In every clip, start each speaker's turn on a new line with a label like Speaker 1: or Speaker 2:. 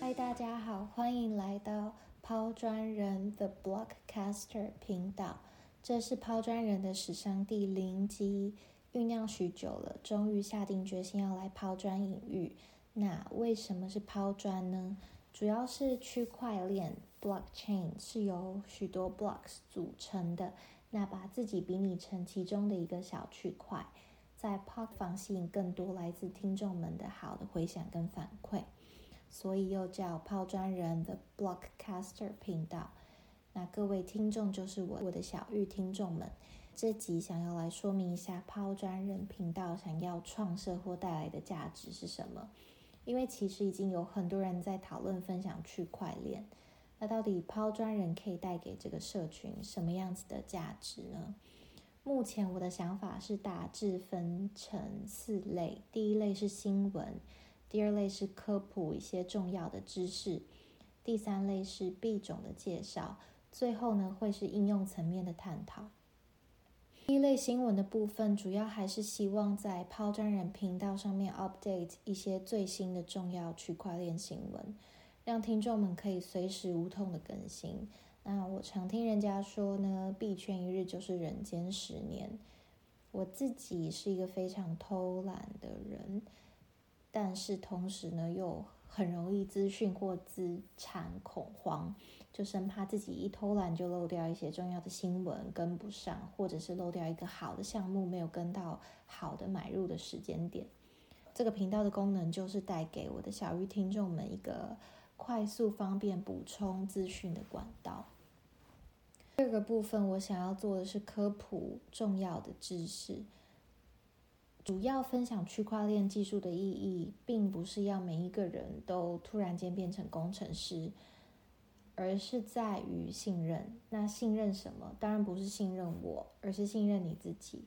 Speaker 1: 嗨，大家好，欢迎来到抛砖人 The Blockcaster 频道。这是抛砖人的史上第零集，酝酿许久了，终于下定决心要来抛砖引玉。那为什么是抛砖呢？主要是区块链 （blockchain） 是由许多 blocks 组成的，那把自己比拟成其中的一个小区块，在抛房吸引更多来自听众们的好的回响跟反馈，所以又叫抛砖人的 Blockcaster 频道。那各位听众就是我我的小玉听众们，这集想要来说明一下抛砖人频道想要创设或带来的价值是什么。因为其实已经有很多人在讨论分享区块链，那到底抛砖人可以带给这个社群什么样子的价值呢？目前我的想法是大致分成四类，第一类是新闻，第二类是科普一些重要的知识，第三类是币种的介绍。最后呢，会是应用层面的探讨。第一类新闻的部分，主要还是希望在抛砖人频道上面 update 一些最新的重要区块链新闻，让听众们可以随时无痛的更新。那我常听人家说呢，币圈一日就是人间十年。我自己是一个非常偷懒的人，但是同时呢，又很容易资讯或资产恐慌。就生怕自己一偷懒就漏掉一些重要的新闻跟不上，或者是漏掉一个好的项目没有跟到好的买入的时间点。这个频道的功能就是带给我的小玉听众们一个快速方便补充资讯的管道。第二个部分我想要做的是科普重要的知识，主要分享区块链技术的意义，并不是要每一个人都突然间变成工程师。而是在于信任。那信任什么？当然不是信任我，而是信任你自己。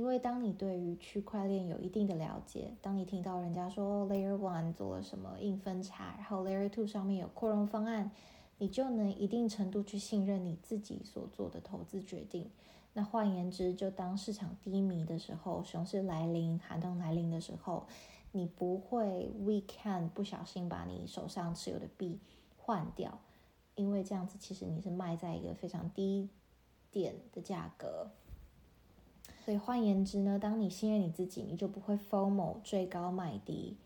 Speaker 1: 因为当你对于区块链有一定的了解，当你听到人家说 Layer One 做了什么硬分叉，然后 Layer Two 上面有扩容方案，你就能一定程度去信任你自己所做的投资决定。那换言之，就当市场低迷的时候，熊市来临、寒冬来临的时候，你不会 weekend 不小心把你手上持有的币换掉。因为这样子，其实你是卖在一个非常低点的价格，所以换言之呢，当你信任你自己，你就不会 FOMO 追高卖低。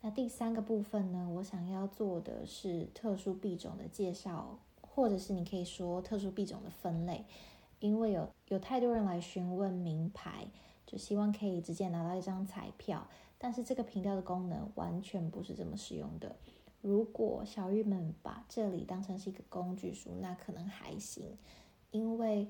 Speaker 1: 那第三个部分呢，我想要做的是特殊币种的介绍，或者是你可以说特殊币种的分类，因为有有太多人来询问名牌，就希望可以直接拿到一张彩票，但是这个频道的功能完全不是这么使用的。如果小玉们把这里当成是一个工具书，那可能还行，因为，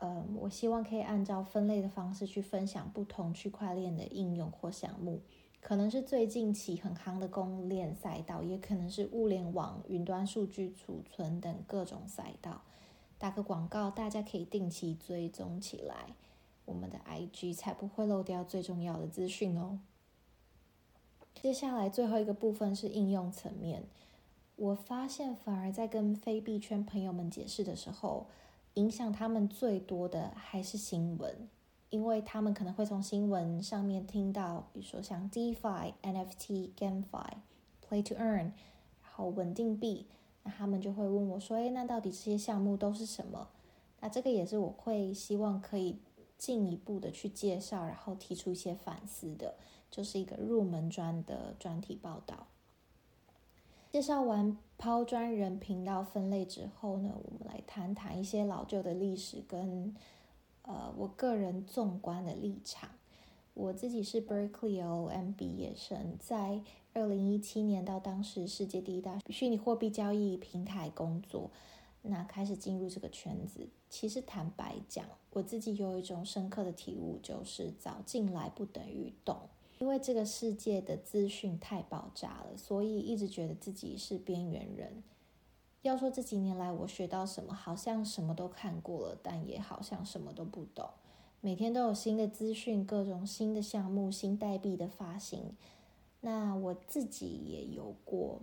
Speaker 1: 呃，我希望可以按照分类的方式去分享不同区块链的应用或项目，可能是最近起很夯的公链赛道，也可能是物联网、云端数据储存等各种赛道。打个广告，大家可以定期追踪起来，我们的 IG 才不会漏掉最重要的资讯哦。接下来最后一个部分是应用层面。我发现反而在跟非币圈朋友们解释的时候，影响他们最多的还是新闻，因为他们可能会从新闻上面听到，比如说像 DeFi、NFT、GameFi、Play to Earn，然后稳定币，那他们就会问我说：“诶，那到底这些项目都是什么？”那这个也是我会希望可以进一步的去介绍，然后提出一些反思的。就是一个入门专的专题报道。介绍完抛砖人频道分类之后呢，我们来谈谈一些老旧的历史跟呃我个人纵观的立场。我自己是 Berkeley OM 毕业生，在二零一七年到当时世界第一大虚拟货币交易平台工作，那开始进入这个圈子。其实坦白讲，我自己有一种深刻的体悟，就是早进来不等于懂。因为这个世界的资讯太爆炸了，所以一直觉得自己是边缘人。要说这几年来我学到什么，好像什么都看过了，但也好像什么都不懂。每天都有新的资讯，各种新的项目、新代币的发行。那我自己也有过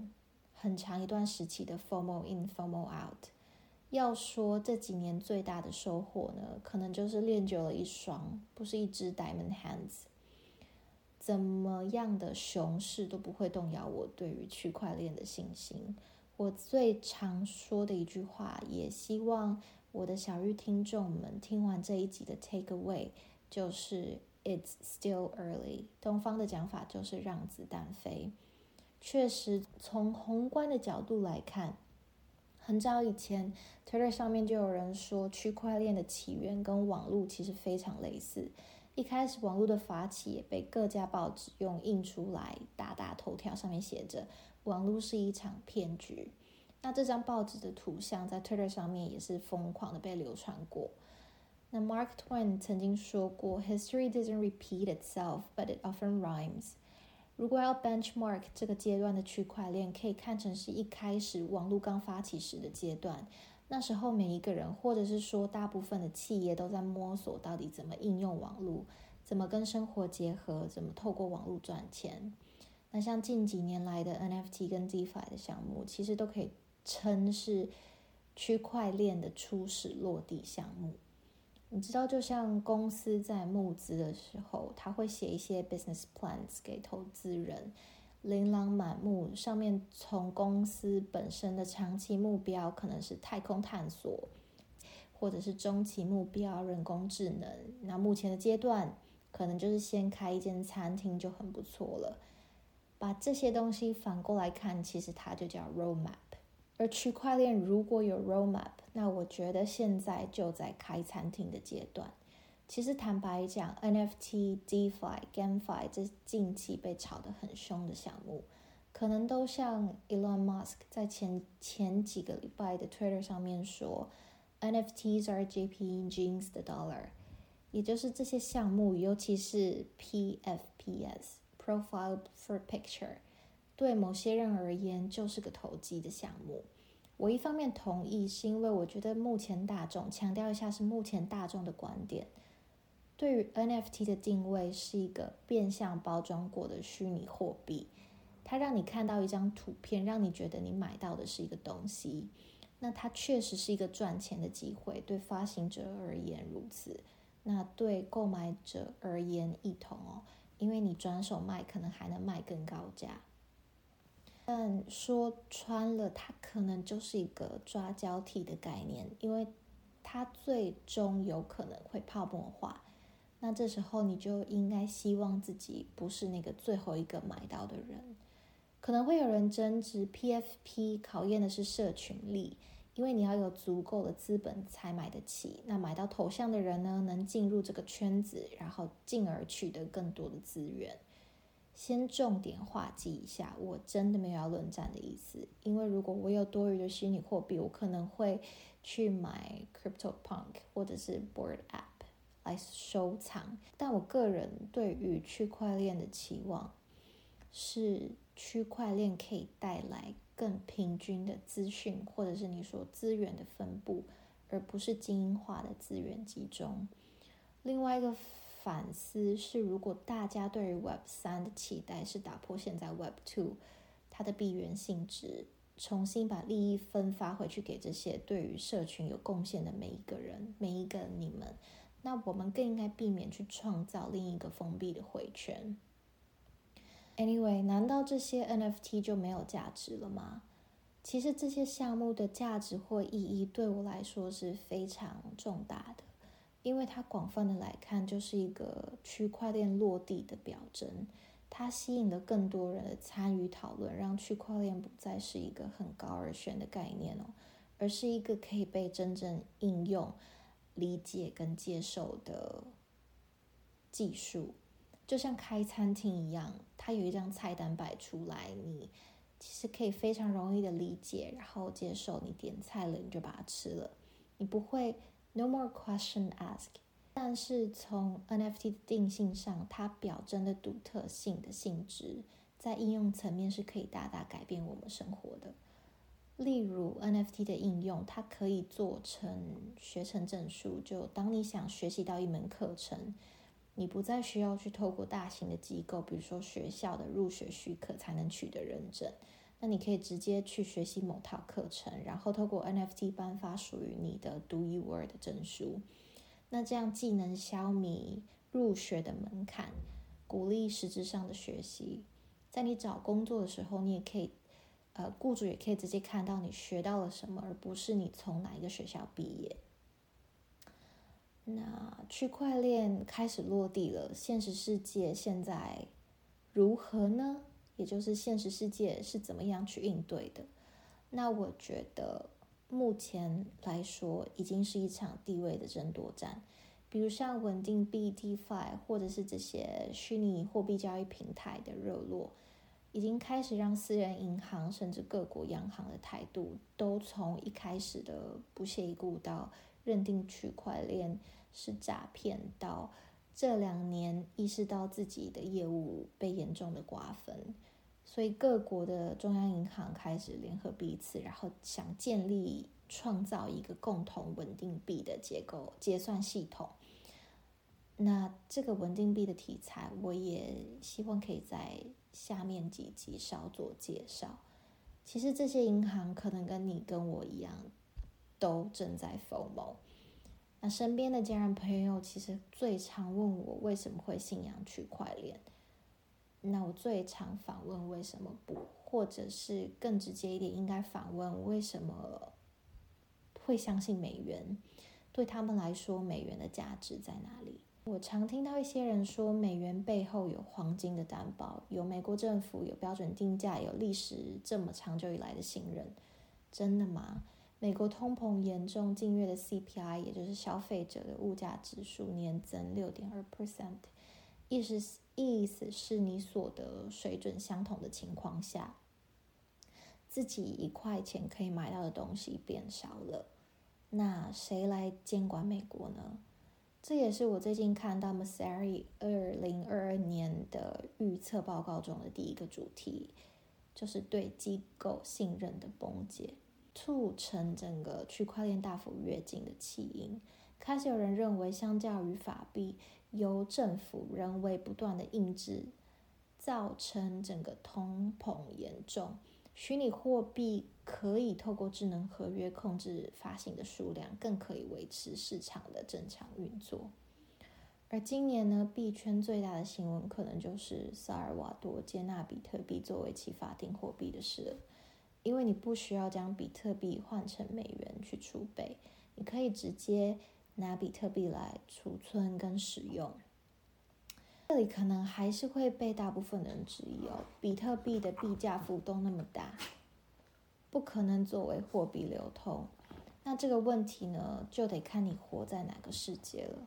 Speaker 1: 很长一段时期的 FOMO in FOMO out。要说这几年最大的收获呢，可能就是练就了一双，不是一只 diamond hands。怎么样的熊市都不会动摇我对于区块链的信心。我最常说的一句话，也希望我的小玉听众们听完这一集的 take away，就是 It's still early。东方的讲法就是让子弹飞。确实，从宏观的角度来看。很早以前，Twitter 上面就有人说，区块链的起源跟网络其实非常类似。一开始，网络的发起也被各家报纸用印出来，大大头条上面写着“网络是一场骗局”。那这张报纸的图像在 Twitter 上面也是疯狂的被流传过。那 Mark Twain 曾经说过：“History doesn't repeat itself, but it often rhymes。”如果要 benchmark 这个阶段的区块链，可以看成是一开始网络刚发起时的阶段。那时候每一个人，或者是说大部分的企业都在摸索到底怎么应用网络，怎么跟生活结合，怎么透过网络赚钱。那像近几年来的 NFT 跟 DeFi 的项目，其实都可以称是区块链的初始落地项目。你知道，就像公司在募资的时候，他会写一些 business plans 给投资人，琳琅满目。上面从公司本身的长期目标可能是太空探索，或者是中期目标人工智能。那目前的阶段，可能就是先开一间餐厅就很不错了。把这些东西反过来看，其实它就叫 roadmap。而区块链如果有 roadmap，那我觉得现在就在开餐厅的阶段。其实坦白讲，NFT、DeFi、GameFi 这近期被炒得很凶的项目，可能都像 Elon Musk 在前前几个礼拜的 Twitter 上面说，NFTs are JP Jeans 的 dollar，也就是这些项目，尤其是 PFPs（Profile for Picture）。对某些人而言，就是个投机的项目。我一方面同意，是因为我觉得目前大众强调一下是目前大众的观点，对于 NFT 的定位是一个变相包装过的虚拟货币，它让你看到一张图片，让你觉得你买到的是一个东西。那它确实是一个赚钱的机会，对发行者而言如此，那对购买者而言一同哦，因为你转手卖，可能还能卖更高价。但说穿了，它可能就是一个抓交替的概念，因为它最终有可能会泡沫化。那这时候你就应该希望自己不是那个最后一个买到的人。可能会有人争执，PFP 考验的是社群力，因为你要有足够的资本才买得起。那买到头像的人呢，能进入这个圈子，然后进而取得更多的资源。先重点划记一下，我真的没有要论战的意思。因为如果我有多余的虚拟货币，我可能会去买 Crypto Punk 或者是 Board App 来收藏。但我个人对于区块链的期望是，区块链可以带来更平均的资讯，或者是你说资源的分布，而不是精英化的资源集中。另外一个。反思是，如果大家对于 Web 三的期待是打破现在 Web two 它的闭源性质，重新把利益分发回去给这些对于社群有贡献的每一个人、每一个你们，那我们更应该避免去创造另一个封闭的回圈。Anyway，难道这些 NFT 就没有价值了吗？其实这些项目的价值或意义对我来说是非常重大的。因为它广泛的来看，就是一个区块链落地的表征，它吸引了更多人的参与讨论，让区块链不再是一个很高而悬的概念哦，而是一个可以被真正应用、理解跟接受的技术。就像开餐厅一样，它有一张菜单摆出来，你其实可以非常容易的理解，然后接受。你点菜了，你就把它吃了，你不会。No more question ask。但是从 NFT 的定性上，它表征的独特性的性质，在应用层面是可以大大改变我们生活的。例如 NFT 的应用，它可以做成学成证书。就当你想学习到一门课程，你不再需要去透过大型的机构，比如说学校的入学许可才能取得认证。那你可以直接去学习某套课程，然后透过 NFT 颁发属于你的独一无二的证书。那这样既能消弭入学的门槛，鼓励实质上的学习。在你找工作的时候，你也可以，呃，雇主也可以直接看到你学到了什么，而不是你从哪一个学校毕业。那区块链开始落地了，现实世界现在如何呢？也就是现实世界是怎么样去应对的？那我觉得目前来说，已经是一场地位的争夺战。比如像稳定币、DeFi，或者是这些虚拟货币交易平台的热络，已经开始让私人银行甚至各国央行的态度，都从一开始的不屑一顾到认定区块链是诈骗，到这两年意识到自己的业务被严重的瓜分。所以各国的中央银行开始联合彼此，然后想建立、创造一个共同稳定币的结构结算系统。那这个稳定币的题材，我也希望可以在下面几集稍作介绍。其实这些银行可能跟你跟我一样，都正在否谋。那身边的家人朋友其实最常问我为什么会信仰区块链。那我最常反问为什么不，或者是更直接一点，应该反问为什么会相信美元？对他们来说，美元的价值在哪里？我常听到一些人说，美元背后有黄金的担保，有美国政府，有标准定价，有历史这么长久以来的信任，真的吗？美国通膨严重，近月的 CPI，也就是消费者的物价指数年增六点二 percent。意思意思是你所得水准相同的情况下，自己一块钱可以买到的东西变少了，那谁来监管美国呢？这也是我最近看到 Masari 二零二二年的预测报告中的第一个主题，就是对机构信任的崩解，促成整个区块链大幅跃进的起因。开始有人认为，相较于法币。由政府人为不断的印制，造成整个通膨严重。虚拟货币可以透过智能合约控制发行的数量，更可以维持市场的正常运作。而今年呢，币圈最大的新闻可能就是萨尔瓦多接纳比特币作为其法定货币的事了。因为你不需要将比特币换成美元去储备，你可以直接。拿比特币来储存跟使用，里可能还是会被大部分人质疑哦。比特币的币价浮动那么大，不可能作为货币流通。那这个问题呢，就得看你活在哪个世界了。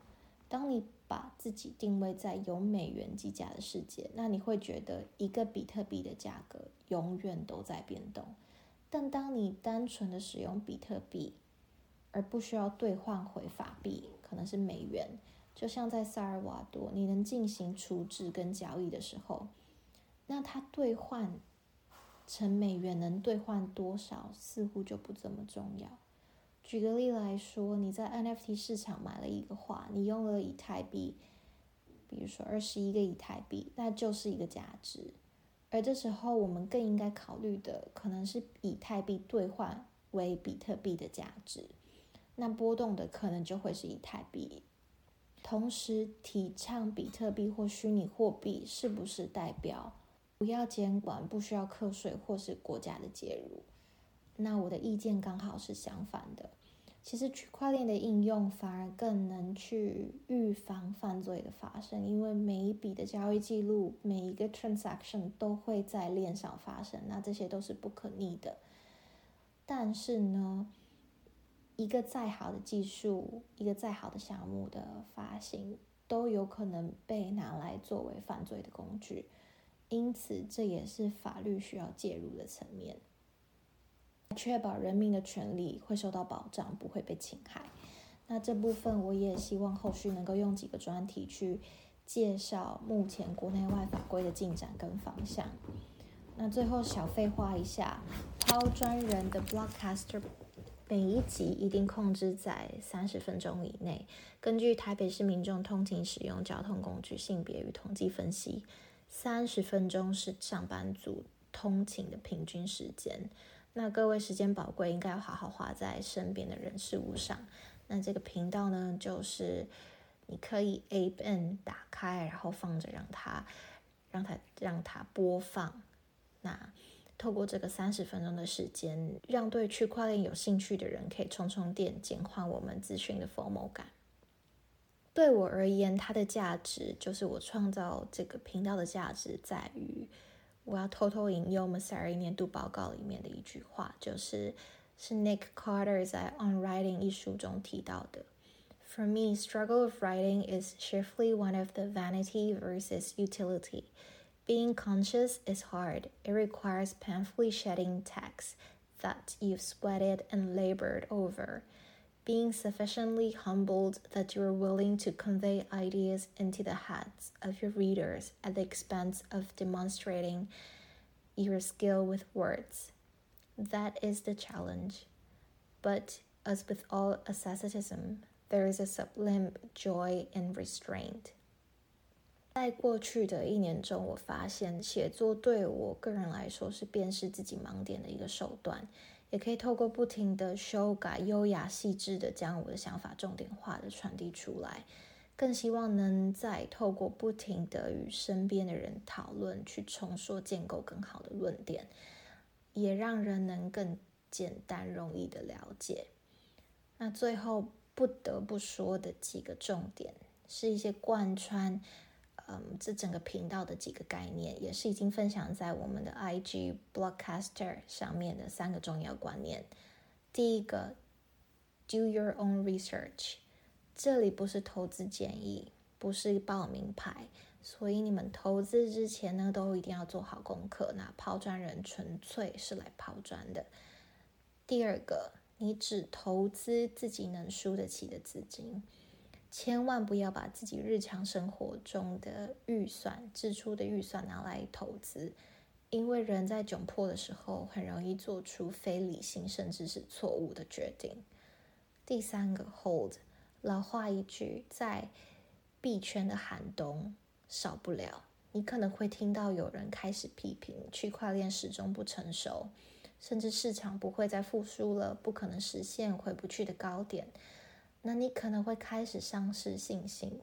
Speaker 1: 当你把自己定位在有美元计价的世界，那你会觉得一个比特币的价格永远都在变动。但当你单纯的使用比特币，而不需要兑换回法币，可能是美元。就像在萨尔瓦多，你能进行处置跟交易的时候，那它兑换成美元能兑换多少，似乎就不怎么重要。举个例来说，你在 NFT 市场买了一个画，你用了以太币，比如说二十一个以太币，那就是一个价值。而这时候，我们更应该考虑的，可能是以太币兑换为比特币的价值。那波动的可能就会是以太币，同时提倡比特币或虚拟货币，是不是代表不要监管、不需要课税或是国家的介入？那我的意见刚好是相反的。其实区块链的应用反而更能去预防犯罪的发生，因为每一笔的交易记录、每一个 transaction 都会在链上发生，那这些都是不可逆的。但是呢？一个再好的技术，一个再好的项目的发行，都有可能被拿来作为犯罪的工具，因此这也是法律需要介入的层面，确保人民的权利会受到保障，不会被侵害。那这部分我也希望后续能够用几个专题去介绍目前国内外法规的进展跟方向。那最后小废话一下，抛砖人的 Blockcaster。每一集一定控制在三十分钟以内。根据台北市民众通勤使用交通工具性别与统计分析，三十分钟是上班族通勤的平均时间。那各位时间宝贵，应该要好好花在身边的人事物上。那这个频道呢，就是你可以 A N 打开，然后放着，让它让它让它播放。那透过这个三十分钟的时间，让对区块链有兴趣的人可以充充电，减缓我们资讯的 FOMO 感。对我而言，它的价值就是我创造这个频道的价值在于，我要偷偷引用 Masari 年度报告里面的一句话，就是是 Nick Carter 在《On Writing》一书中提到的。For me, struggle of writing is chiefly one of the vanity versus utility. Being conscious is hard. It requires painfully shedding text that you've sweated and labored over. Being sufficiently humbled that you are willing to convey ideas into the heads of your readers at the expense of demonstrating your skill with words. That is the challenge. But as with all asceticism, there is a sublime joy in restraint. 在过去的一年中，我发现写作对我个人来说是辨识自己盲点的一个手段，也可以透过不停的修改，优雅细致的将我的想法重点化的传递出来。更希望能在透过不停的与身边的人讨论，去重说建构更好的论点，也让人能更简单容易的了解。那最后不得不说的几个重点，是一些贯穿。嗯，这整个频道的几个概念，也是已经分享在我们的 IG Blockcaster 上面的三个重要观念。第一个，Do your own research。这里不是投资建议，不是报名牌，所以你们投资之前呢，都一定要做好功课。那抛砖人纯粹是来抛砖的。第二个，你只投资自己能输得起的资金。千万不要把自己日常生活中的预算、支出的预算拿来投资，因为人在窘迫的时候很容易做出非理性甚至是错误的决定。第三个，hold，老话一句，在币圈的寒冬少不了，你可能会听到有人开始批评区块链始终不成熟，甚至市场不会再复苏了，不可能实现回不去的高点。那你可能会开始丧失信心，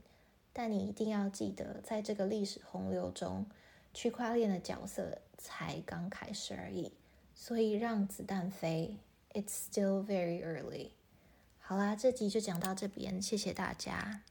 Speaker 1: 但你一定要记得，在这个历史洪流中，区块链的角色才刚开始而已。所以让子弹飞，It's still very early。好啦，这集就讲到这边，谢谢大家。